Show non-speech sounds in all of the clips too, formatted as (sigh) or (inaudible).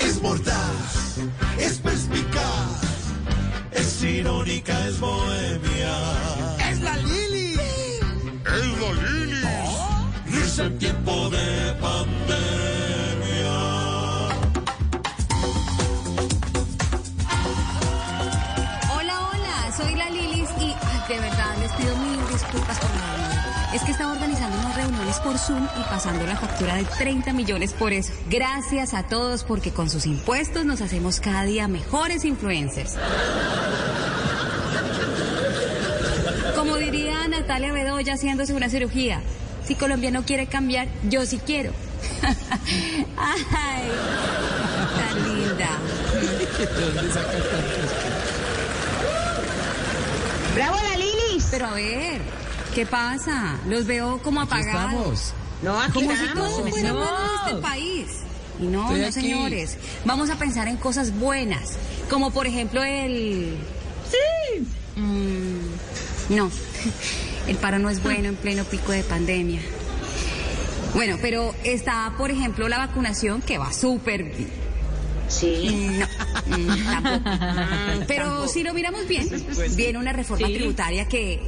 Es mordaz, es perspicaz, es irónica, es bohemia. Es la Lili. Es la Lili. Risa en tiempo de verdad les pido mil disculpas por la. Es que estaba organizando unas reuniones por Zoom y pasando la factura de 30 millones por eso. Gracias a todos porque con sus impuestos nos hacemos cada día mejores influencers. Como diría Natalia Bedoya haciéndose una cirugía, si Colombia no quiere cambiar, yo sí quiero. (laughs) Ay, tan linda. ¡Bravo la! Pero a ver, ¿qué pasa? Los veo como apagados. No, aquí Como si estamos. todo fuera malo en este país. Y no, no, señores. Vamos a pensar en cosas buenas. Como por ejemplo el. Sí. Mm, no. (laughs) El paro no es bueno en pleno pico de pandemia. Bueno, pero está, por ejemplo, la vacunación que va súper bien. Sí. No, mm, tampoco. Pero si lo miramos bien, viene una reforma tributaria que...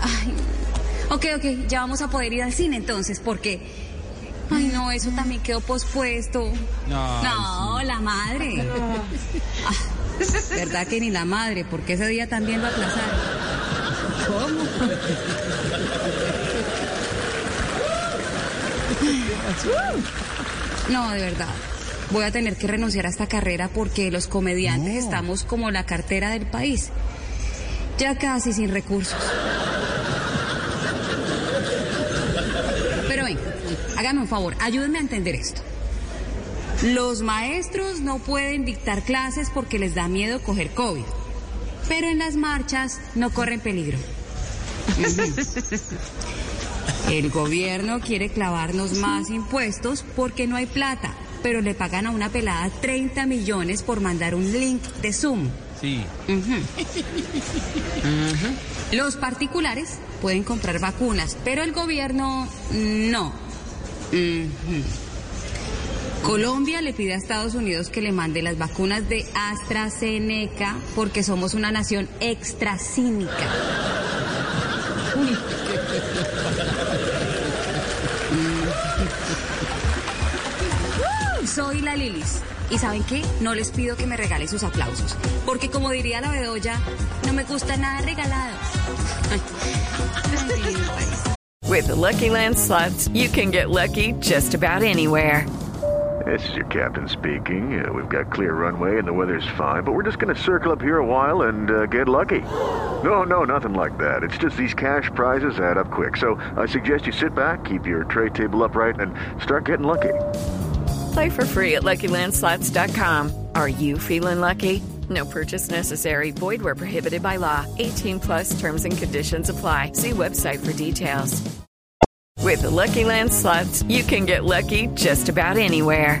Ay, ok, ok, ya vamos a poder ir al cine entonces, porque... Ay, no, eso también quedó pospuesto. No, la madre. Ah, ¿Verdad que ni la madre? Porque ese día también lo aplazaron. ¿Cómo? No, de verdad. Voy a tener que renunciar a esta carrera porque los comediantes estamos como la cartera del país. Ya casi sin recursos. Pero ven, háganme un favor, ayúdenme a entender esto. Los maestros no pueden dictar clases porque les da miedo coger COVID. Pero en las marchas no corren peligro. (laughs) El gobierno quiere clavarnos más impuestos porque no hay plata, pero le pagan a una pelada 30 millones por mandar un link de Zoom. Sí. Los particulares pueden comprar vacunas, pero el gobierno no. Colombia le pide a Estados Unidos que le mande las vacunas de AstraZeneca porque somos una nación extra Soy la Lilis. ¿Y saben qué? No les pido que me regalen sus aplausos. Porque como diría la Bedoya, no me gusta nada regalado. Ay, lindo país. With the Lucky Land slots, you can get lucky just about anywhere. This is your captain speaking. Uh, we've got clear runway and the weather's fine, but we're just going to circle up here a while and uh, get lucky. No, no, nothing like that. It's just these cash prizes add up quick. So I suggest you sit back, keep your tray table upright, and start getting lucky. Play for free at LuckyLandSlots.com. Are you feeling lucky? No purchase necessary. Void where prohibited by law. 18 plus terms and conditions apply. See website for details. With Lucky Land slots, you can get lucky just about anywhere.